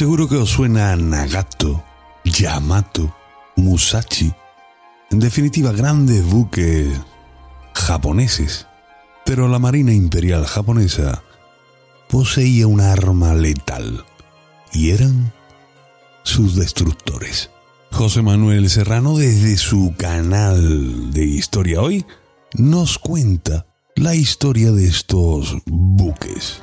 Seguro que os suena Nagato, Yamato, Musashi, en definitiva grandes buques japoneses. Pero la Marina Imperial japonesa poseía un arma letal y eran sus destructores. José Manuel Serrano desde su canal de Historia Hoy nos cuenta la historia de estos buques.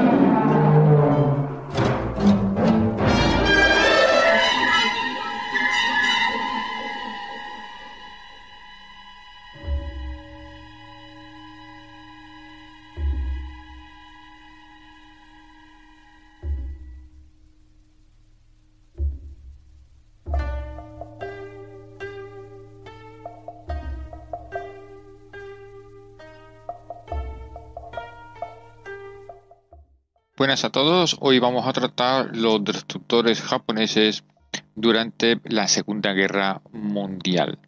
Buenas a todos, hoy vamos a tratar los destructores japoneses durante la Segunda Guerra Mundial.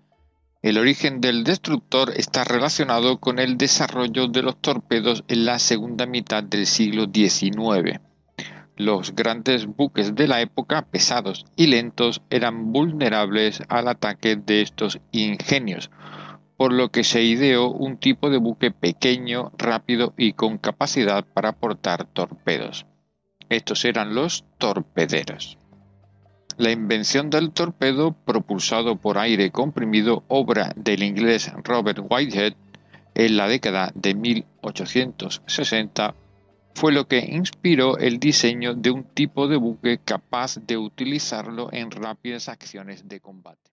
El origen del destructor está relacionado con el desarrollo de los torpedos en la segunda mitad del siglo XIX. Los grandes buques de la época, pesados y lentos, eran vulnerables al ataque de estos ingenios, por lo que se ideó un tipo de buque pequeño, rápido y con capacidad para portar torpedos. Estos eran los torpederos. La invención del torpedo propulsado por aire comprimido, obra del inglés Robert Whitehead en la década de 1860, fue lo que inspiró el diseño de un tipo de buque capaz de utilizarlo en rápidas acciones de combate.